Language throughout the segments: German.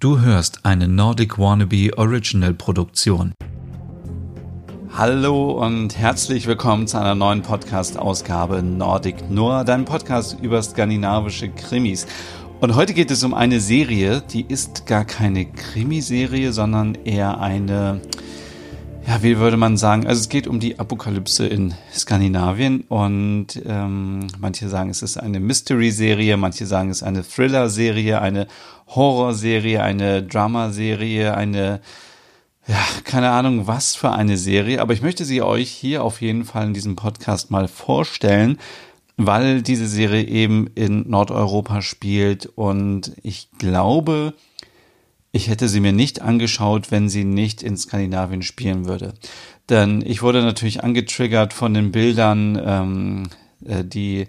Du hörst eine Nordic Wannabe Original Produktion. Hallo und herzlich willkommen zu einer neuen Podcast-Ausgabe Nordic Noir, deinem Podcast über skandinavische Krimis. Und heute geht es um eine Serie, die ist gar keine Krimiserie, sondern eher eine, ja, wie würde man sagen, also es geht um die Apokalypse in Skandinavien und ähm, manche sagen, es ist eine Mystery-Serie, manche sagen, es ist eine Thriller-Serie, eine Horrorserie, eine Dramaserie, eine, ja, keine Ahnung, was für eine Serie, aber ich möchte sie euch hier auf jeden Fall in diesem Podcast mal vorstellen, weil diese Serie eben in Nordeuropa spielt und ich glaube, ich hätte sie mir nicht angeschaut, wenn sie nicht in Skandinavien spielen würde. Denn ich wurde natürlich angetriggert von den Bildern, ähm, äh, die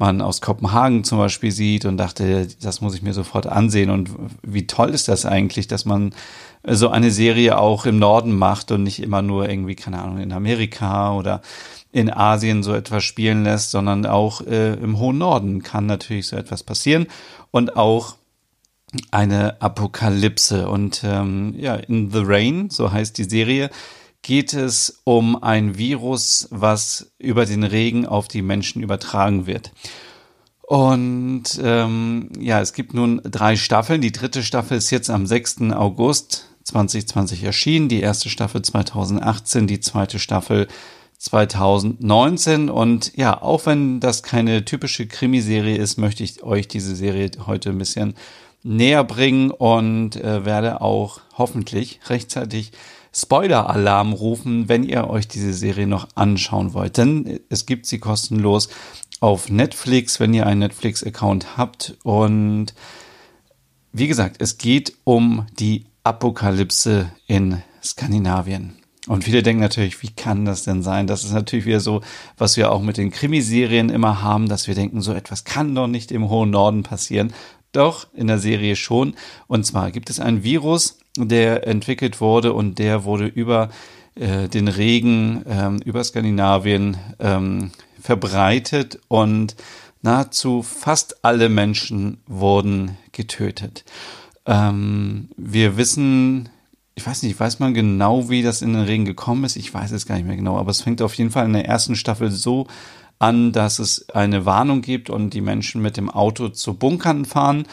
man aus Kopenhagen zum Beispiel sieht und dachte, das muss ich mir sofort ansehen. Und wie toll ist das eigentlich, dass man so eine Serie auch im Norden macht und nicht immer nur irgendwie, keine Ahnung, in Amerika oder in Asien so etwas spielen lässt, sondern auch äh, im hohen Norden kann natürlich so etwas passieren und auch eine Apokalypse. Und ähm, ja, in The Rain, so heißt die Serie, geht es um ein Virus, was über den Regen auf die Menschen übertragen wird. Und ähm, ja, es gibt nun drei Staffeln. Die dritte Staffel ist jetzt am 6. August 2020 erschienen, die erste Staffel 2018, die zweite Staffel 2019. Und ja, auch wenn das keine typische Krimiserie ist, möchte ich euch diese Serie heute ein bisschen näher bringen und äh, werde auch hoffentlich rechtzeitig Spoiler-Alarm rufen, wenn ihr euch diese Serie noch anschauen wollt. Denn es gibt sie kostenlos auf Netflix, wenn ihr einen Netflix-Account habt. Und wie gesagt, es geht um die Apokalypse in Skandinavien. Und viele denken natürlich, wie kann das denn sein? Das ist natürlich wieder so, was wir auch mit den Krimiserien immer haben, dass wir denken, so etwas kann doch nicht im hohen Norden passieren. Doch, in der Serie schon. Und zwar gibt es ein Virus, der entwickelt wurde und der wurde über äh, den Regen, ähm, über Skandinavien ähm, verbreitet und nahezu fast alle Menschen wurden getötet. Ähm, wir wissen, ich weiß nicht, weiß man genau, wie das in den Regen gekommen ist? Ich weiß es gar nicht mehr genau, aber es fängt auf jeden Fall in der ersten Staffel so an, dass es eine Warnung gibt und die Menschen mit dem Auto zu Bunkern fahren.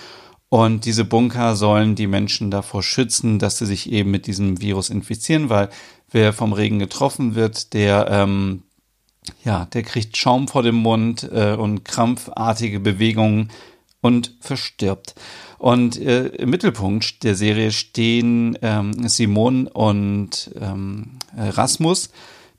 Und diese Bunker sollen die Menschen davor schützen, dass sie sich eben mit diesem Virus infizieren, weil wer vom Regen getroffen wird, der ähm, ja, der kriegt Schaum vor dem Mund äh, und krampfartige Bewegungen und verstirbt. Und äh, im Mittelpunkt der Serie stehen ähm, Simon und ähm, Rasmus,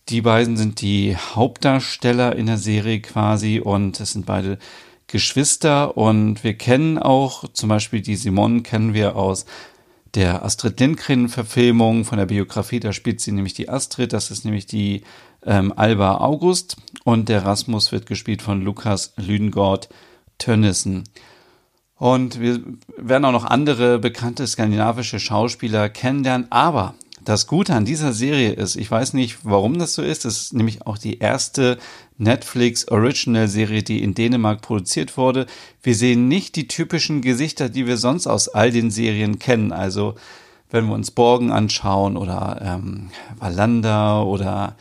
die beiden sind die Hauptdarsteller in der Serie quasi und es sind beide Geschwister und wir kennen auch zum Beispiel die Simon kennen wir aus der Astrid Lindgren Verfilmung von der Biografie, da spielt sie nämlich die Astrid, das ist nämlich die ähm, Alba August und der Rasmus wird gespielt von Lukas Lüdengård Tönnissen. Und wir werden auch noch andere bekannte skandinavische Schauspieler kennenlernen, aber das Gute an dieser Serie ist, ich weiß nicht, warum das so ist, es ist nämlich auch die erste Netflix Original Serie, die in Dänemark produziert wurde. Wir sehen nicht die typischen Gesichter, die wir sonst aus all den Serien kennen. Also wenn wir uns Borgen anschauen oder ähm, Wallander oder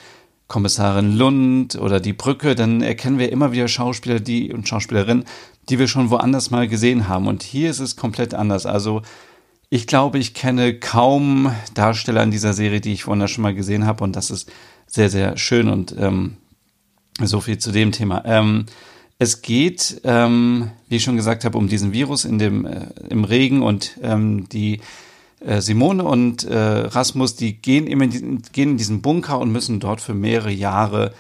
Kommissarin Lund oder die Brücke, dann erkennen wir immer wieder Schauspieler die und Schauspielerinnen, die wir schon woanders mal gesehen haben. Und hier ist es komplett anders. Also ich glaube, ich kenne kaum Darsteller in dieser Serie, die ich woanders schon mal gesehen habe und das ist sehr, sehr schön und ähm, so viel zu dem Thema. Ähm, es geht, ähm, wie ich schon gesagt habe, um diesen Virus in dem, äh, im Regen und ähm, die äh, Simone und äh, Rasmus, die gehen, immer in diesen, gehen in diesen Bunker und müssen dort für mehrere Jahre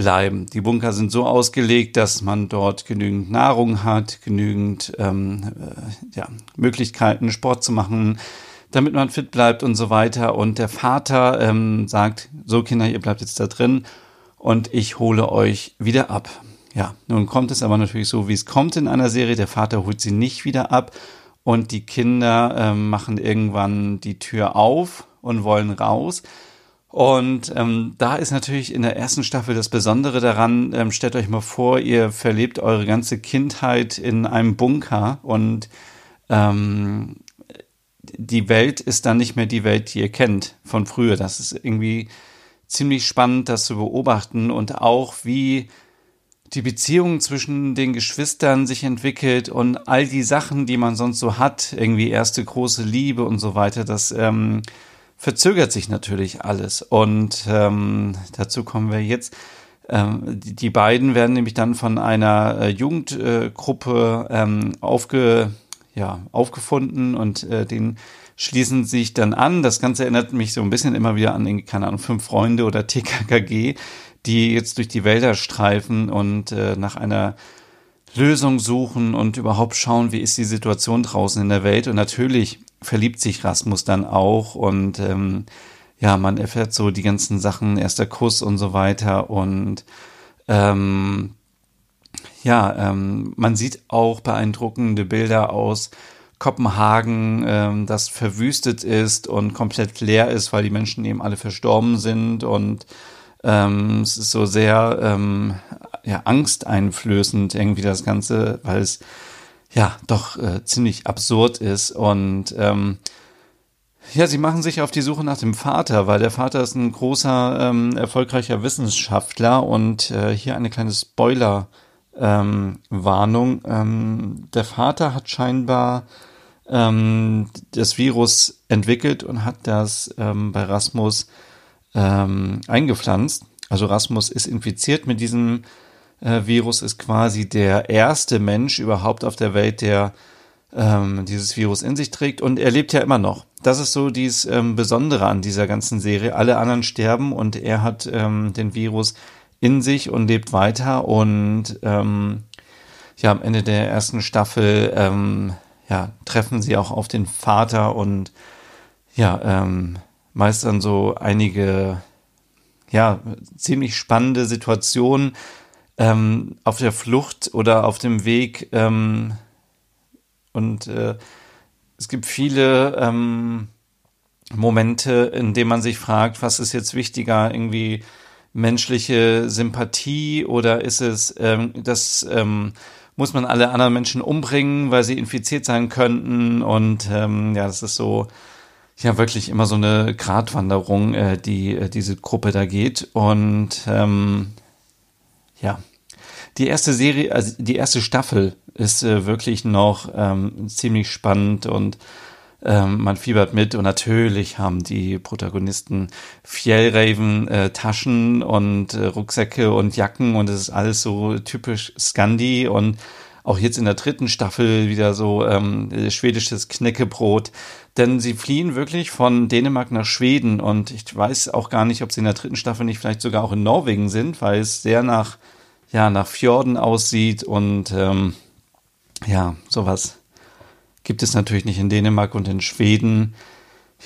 bleiben. Die Bunker sind so ausgelegt, dass man dort genügend Nahrung hat, genügend ähm, äh, ja, Möglichkeiten, Sport zu machen, damit man fit bleibt und so weiter. Und der Vater ähm, sagt, so Kinder, ihr bleibt jetzt da drin und ich hole euch wieder ab. Ja, nun kommt es aber natürlich so, wie es kommt in einer Serie. Der Vater holt sie nicht wieder ab und die Kinder ähm, machen irgendwann die Tür auf und wollen raus. Und ähm, da ist natürlich in der ersten Staffel das Besondere daran, ähm, stellt euch mal vor, ihr verlebt eure ganze Kindheit in einem Bunker und ähm, die Welt ist dann nicht mehr die Welt, die ihr kennt von früher. Das ist irgendwie ziemlich spannend, das zu beobachten und auch wie die Beziehung zwischen den Geschwistern sich entwickelt und all die Sachen, die man sonst so hat, irgendwie erste große Liebe und so weiter, das ähm, verzögert sich natürlich alles. Und ähm, dazu kommen wir jetzt. Ähm, die, die, beiden werden nämlich dann von einer äh, Jugendgruppe äh, ähm, aufge, ja, aufgefunden und äh, den schließen sich dann an. Das Ganze erinnert mich so ein bisschen immer wieder an, keine Ahnung, Fünf Freunde oder TKKG, die jetzt durch die Wälder streifen und äh, nach einer Lösung suchen und überhaupt schauen, wie ist die Situation draußen in der Welt. Und natürlich verliebt sich Rasmus dann auch und ähm, ja, man erfährt so die ganzen Sachen, erster Kuss und so weiter und ähm, ja, ähm, man sieht auch beeindruckende Bilder aus Kopenhagen, ähm, das verwüstet ist und komplett leer ist, weil die Menschen eben alle verstorben sind und ähm, es ist so sehr ähm, ja, angsteinflößend irgendwie das Ganze, weil es ja doch äh, ziemlich absurd ist und ähm, ja, sie machen sich auf die Suche nach dem Vater, weil der Vater ist ein großer, ähm, erfolgreicher Wissenschaftler und äh, hier eine kleine Spoiler ähm, Warnung. Ähm, der Vater hat scheinbar ähm, das Virus entwickelt und hat das ähm, bei Rasmus ähm, eingepflanzt. Also Rasmus ist infiziert mit diesem äh, Virus, ist quasi der erste Mensch überhaupt auf der Welt, der ähm, dieses Virus in sich trägt und er lebt ja immer noch. Das ist so dieses ähm, Besondere an dieser ganzen Serie. Alle anderen sterben und er hat ähm, den Virus in sich und lebt weiter und ähm, ja, am Ende der ersten Staffel ähm, ja, treffen sie auch auf den Vater und ja, ähm, meistern so einige ja, ziemlich spannende Situationen ähm, auf der Flucht oder auf dem Weg. Ähm, und äh, es gibt viele ähm, Momente, in denen man sich fragt, was ist jetzt wichtiger, irgendwie menschliche Sympathie oder ist es ähm, das ähm, muss man alle anderen Menschen umbringen, weil sie infiziert sein könnten. Und ähm, ja, das ist so, ja, wirklich immer so eine Gratwanderung, äh, die äh, diese Gruppe da geht. Und ähm, ja, die erste Serie, also die erste Staffel ist äh, wirklich noch ähm, ziemlich spannend und ähm, man fiebert mit und natürlich haben die Protagonisten Fjellraven äh, Taschen und äh, Rucksäcke und Jacken und es ist alles so typisch Scandi und auch jetzt in der dritten Staffel wieder so ähm, schwedisches Knäckebrot. Denn sie fliehen wirklich von Dänemark nach Schweden und ich weiß auch gar nicht, ob sie in der dritten Staffel nicht vielleicht sogar auch in Norwegen sind, weil es sehr nach, ja, nach Fjorden aussieht und ähm, ja, sowas gibt es natürlich nicht in Dänemark und in Schweden.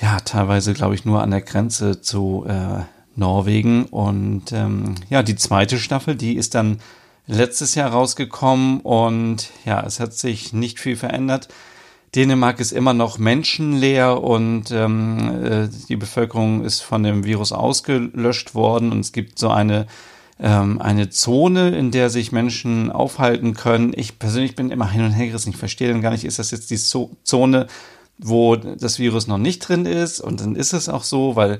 Ja, teilweise glaube ich nur an der Grenze zu äh, Norwegen. Und ähm, ja, die zweite Staffel, die ist dann letztes Jahr rausgekommen und ja, es hat sich nicht viel verändert. Dänemark ist immer noch menschenleer und ähm, äh, die Bevölkerung ist von dem Virus ausgelöscht worden und es gibt so eine ähm, eine Zone, in der sich Menschen aufhalten können. Ich persönlich bin immer hin und her gerissen. Ich verstehe dann gar nicht, ist das jetzt die Zone, wo das Virus noch nicht drin ist? Und dann ist es auch so, weil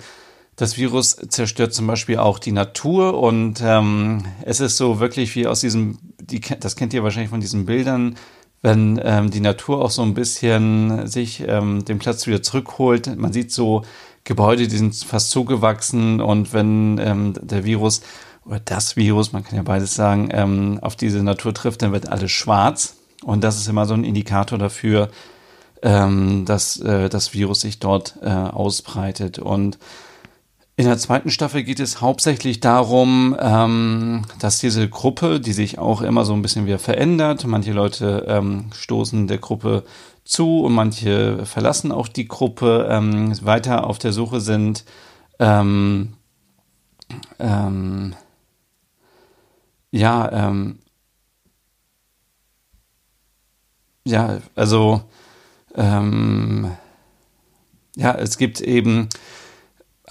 das Virus zerstört zum Beispiel auch die Natur und ähm, es ist so wirklich wie aus diesem, die, das kennt ihr wahrscheinlich von diesen Bildern, wenn ähm, die Natur auch so ein bisschen sich ähm, den Platz wieder zurückholt. Man sieht so Gebäude, die sind fast zugewachsen und wenn ähm, der Virus oder das Virus, man kann ja beides sagen, ähm, auf diese Natur trifft, dann wird alles schwarz. Und das ist immer so ein Indikator dafür, ähm, dass äh, das Virus sich dort äh, ausbreitet. Und in der zweiten Staffel geht es hauptsächlich darum, ähm, dass diese Gruppe, die sich auch immer so ein bisschen wieder verändert, manche Leute ähm, stoßen der Gruppe zu und manche verlassen auch die Gruppe, ähm, weiter auf der Suche sind, ähm, ähm, ja, ähm, ja, also, ähm, ja, es gibt eben,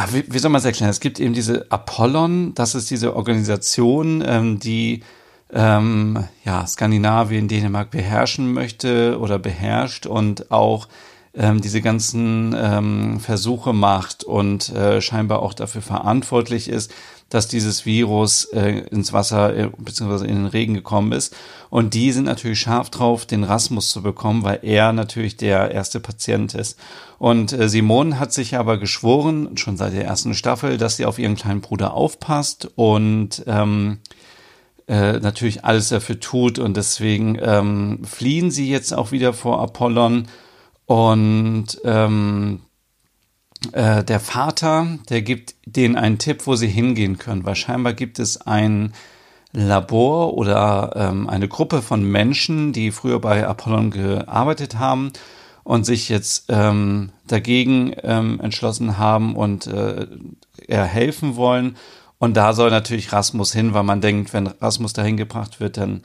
wie, wie soll man es erklären? Es gibt eben diese Apollon, das ist diese Organisation, ähm, die ähm, ja, Skandinavien, Dänemark beherrschen möchte oder beherrscht und auch ähm, diese ganzen ähm, Versuche macht und äh, scheinbar auch dafür verantwortlich ist, dass dieses Virus äh, ins Wasser äh, bzw. in den Regen gekommen ist. Und die sind natürlich scharf drauf, den Rasmus zu bekommen, weil er natürlich der erste Patient ist. Und äh, Simone hat sich aber geschworen, schon seit der ersten Staffel, dass sie auf ihren kleinen Bruder aufpasst und ähm, äh, natürlich alles dafür tut. Und deswegen ähm, fliehen sie jetzt auch wieder vor Apollon und ähm, äh, der Vater, der gibt denen einen Tipp, wo sie hingehen können, weil scheinbar gibt es ein Labor oder ähm, eine Gruppe von Menschen, die früher bei Apollon gearbeitet haben und sich jetzt ähm, dagegen ähm, entschlossen haben und äh, er helfen wollen. Und da soll natürlich Rasmus hin, weil man denkt, wenn Rasmus dahin gebracht wird, dann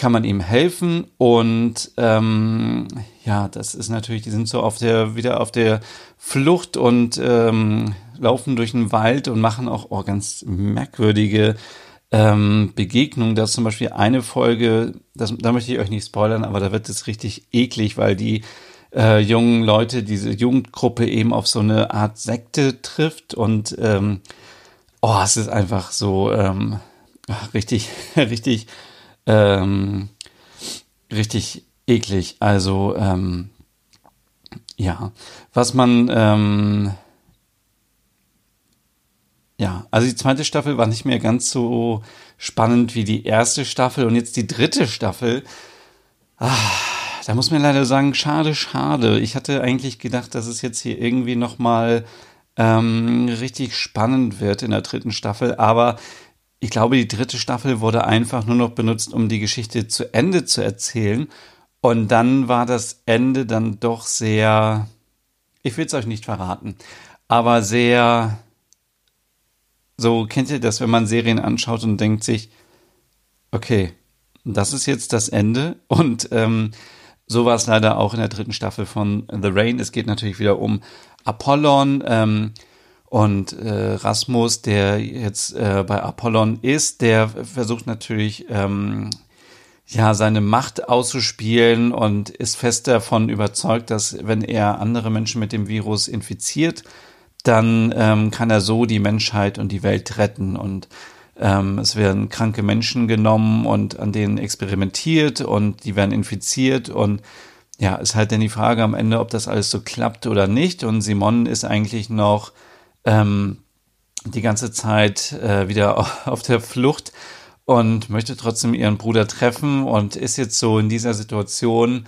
kann man ihm helfen und ähm, ja, das ist natürlich, die sind so auf der wieder auf der Flucht und ähm, laufen durch den Wald und machen auch oh, ganz merkwürdige ähm, Begegnungen. Da ist zum Beispiel eine Folge, das, da möchte ich euch nicht spoilern, aber da wird es richtig eklig, weil die äh, jungen Leute, diese Jugendgruppe eben auf so eine Art Sekte trifft und ähm, oh, es ist einfach so ähm, richtig, richtig ähm, richtig eklig. Also ähm, ja, was man ähm, ja, also die zweite Staffel war nicht mehr ganz so spannend wie die erste Staffel und jetzt die dritte Staffel. Ah, da muss man leider sagen, schade, schade. Ich hatte eigentlich gedacht, dass es jetzt hier irgendwie noch mal ähm, richtig spannend wird in der dritten Staffel, aber ich glaube, die dritte Staffel wurde einfach nur noch benutzt, um die Geschichte zu Ende zu erzählen. Und dann war das Ende dann doch sehr, ich will es euch nicht verraten, aber sehr, so kennt ihr das, wenn man Serien anschaut und denkt sich, okay, das ist jetzt das Ende. Und ähm, so war es leider auch in der dritten Staffel von The Rain. Es geht natürlich wieder um Apollon. Ähm, und äh, Rasmus, der jetzt äh, bei Apollon ist, der versucht natürlich ähm, ja seine Macht auszuspielen und ist fest davon überzeugt, dass wenn er andere Menschen mit dem Virus infiziert, dann ähm, kann er so die Menschheit und die Welt retten und ähm, es werden kranke Menschen genommen und an denen experimentiert und die werden infiziert und ja, ist halt dann die Frage am Ende, ob das alles so klappt oder nicht. Und Simon ist eigentlich noch ähm, die ganze Zeit äh, wieder auf der Flucht und möchte trotzdem ihren Bruder treffen und ist jetzt so in dieser Situation,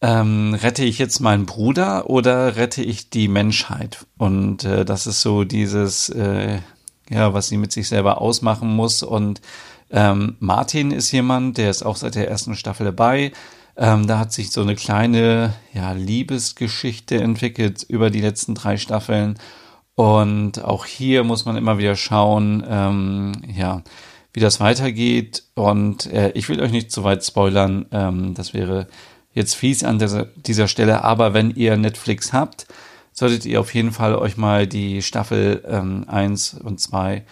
ähm, rette ich jetzt meinen Bruder oder rette ich die Menschheit? Und äh, das ist so dieses, äh, ja, was sie mit sich selber ausmachen muss. Und ähm, Martin ist jemand, der ist auch seit der ersten Staffel dabei. Ähm, da hat sich so eine kleine ja, Liebesgeschichte entwickelt über die letzten drei Staffeln. Und auch hier muss man immer wieder schauen, ähm, ja, wie das weitergeht. Und äh, ich will euch nicht zu weit spoilern. Ähm, das wäre jetzt fies an dieser, dieser Stelle. Aber wenn ihr Netflix habt, solltet ihr auf jeden Fall euch mal die Staffel ähm, 1 und 2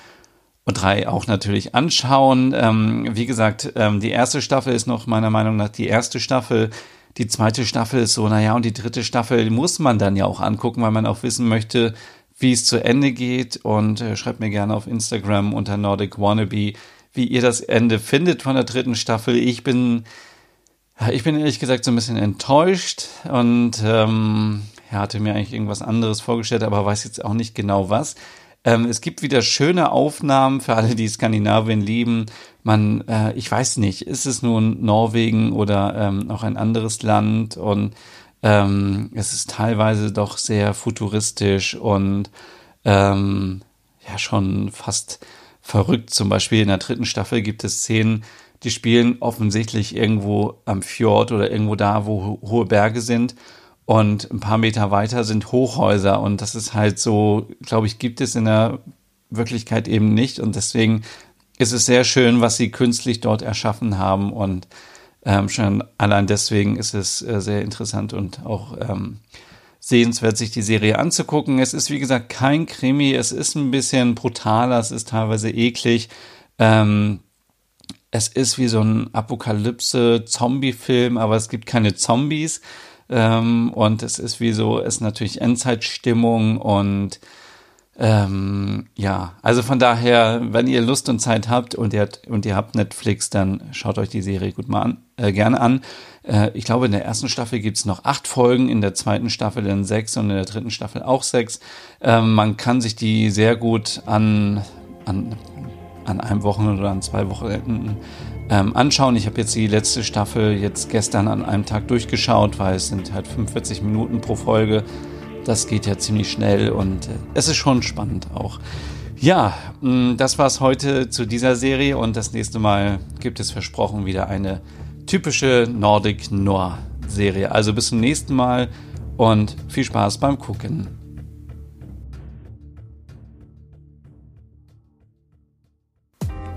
und 3 auch natürlich anschauen. Ähm, wie gesagt, ähm, die erste Staffel ist noch meiner Meinung nach die erste Staffel. Die zweite Staffel ist so, naja, und die dritte Staffel muss man dann ja auch angucken, weil man auch wissen möchte, wie es zu Ende geht und äh, schreibt mir gerne auf Instagram unter Nordic Wannabe, wie ihr das Ende findet von der dritten Staffel. Ich bin, ich bin ehrlich gesagt so ein bisschen enttäuscht und ähm, er hatte mir eigentlich irgendwas anderes vorgestellt, aber weiß jetzt auch nicht genau was. Ähm, es gibt wieder schöne Aufnahmen für alle, die Skandinavien lieben. Man, äh, ich weiß nicht, ist es nun Norwegen oder ähm, auch ein anderes Land und ähm, es ist teilweise doch sehr futuristisch und ähm, ja schon fast verrückt. Zum Beispiel in der dritten Staffel gibt es Szenen, die spielen offensichtlich irgendwo am Fjord oder irgendwo da, wo hohe Berge sind. Und ein paar Meter weiter sind Hochhäuser. Und das ist halt so, glaube ich, gibt es in der Wirklichkeit eben nicht. Und deswegen ist es sehr schön, was sie künstlich dort erschaffen haben. Und ähm, schon allein deswegen ist es äh, sehr interessant und auch ähm, sehenswert, sich die Serie anzugucken. Es ist, wie gesagt, kein Krimi. Es ist ein bisschen brutaler. Es ist teilweise eklig. Ähm, es ist wie so ein Apokalypse-Zombie-Film, aber es gibt keine Zombies. Ähm, und es ist wie so, es ist natürlich Endzeitstimmung und ähm, ja, also von daher, wenn ihr Lust und Zeit habt und ihr, und ihr habt Netflix, dann schaut euch die Serie gut mal an, äh, gerne an. Äh, ich glaube, in der ersten Staffel gibt's noch acht Folgen, in der zweiten Staffel dann sechs und in der dritten Staffel auch sechs. Ähm, man kann sich die sehr gut an, an, an einem Wochenende oder an zwei Wochenenden ähm, anschauen. Ich habe jetzt die letzte Staffel jetzt gestern an einem Tag durchgeschaut, weil es sind halt 45 Minuten pro Folge. Das geht ja ziemlich schnell und äh, es ist schon spannend auch. Ja, mm, das war's heute zu dieser Serie und das nächste Mal gibt es versprochen wieder eine typische Nordic Noir Serie. Also bis zum nächsten Mal und viel Spaß beim Gucken.